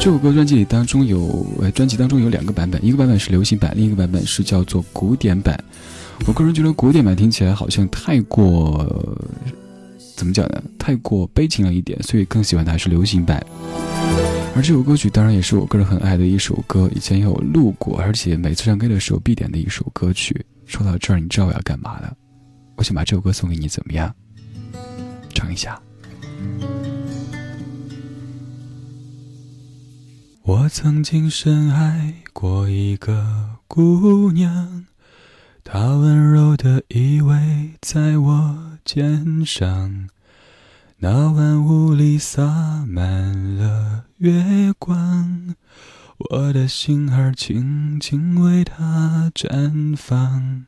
这首歌专辑里当中有，呃，专辑当中有两个版本，一个版本是流行版，另一个版本是叫做古典版。我个人觉得古典版听起来好像太过，怎么讲呢？太过悲情了一点，所以更喜欢的还是流行版。而这首歌曲当然也是我个人很爱的一首歌，以前也有录过，而且每次唱歌的时候必点的一首歌曲。说到这儿，你知道我要干嘛了？我想把这首歌送给你，怎么样？唱一下。我曾经深爱过一个姑娘，她温柔的依偎在我肩上，那晚雾里洒满了月光，我的心儿轻轻为她绽放，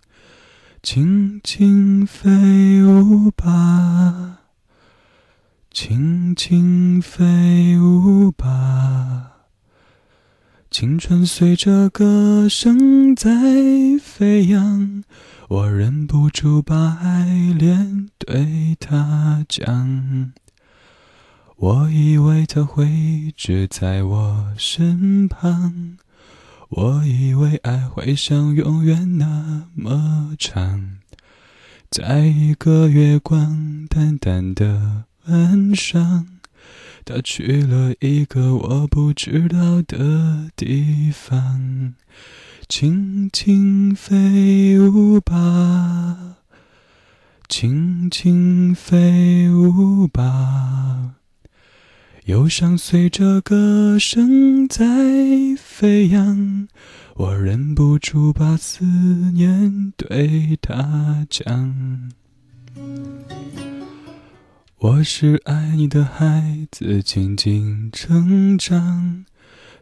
轻轻飞舞吧，轻轻飞舞。青春随着歌声在飞扬，我忍不住把爱恋对他讲。我以为他会一直在我身旁，我以为爱会像永远那么长。在一个月光淡淡的晚上。他去了一个我不知道的地方，轻轻飞舞吧，轻轻飞舞吧，忧伤随着歌声在飞扬，我忍不住把思念对他讲。我是爱你的孩子，静静成长，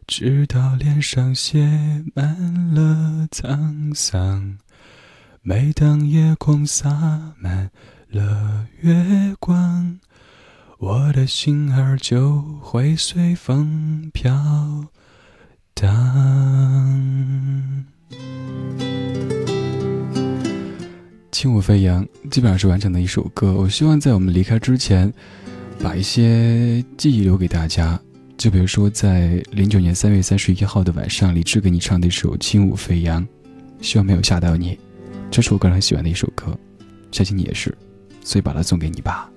直到脸上写满了沧桑。每当夜空洒满了月光，我的心儿就会随风飘轻舞飞扬基本上是完整的一首歌。我希望在我们离开之前，把一些记忆留给大家。就比如说，在零九年三月三十一号的晚上，李志给你唱的一首《轻舞飞扬》，希望没有吓到你。这是我个人很喜欢的一首歌，相信你也是，所以把它送给你吧。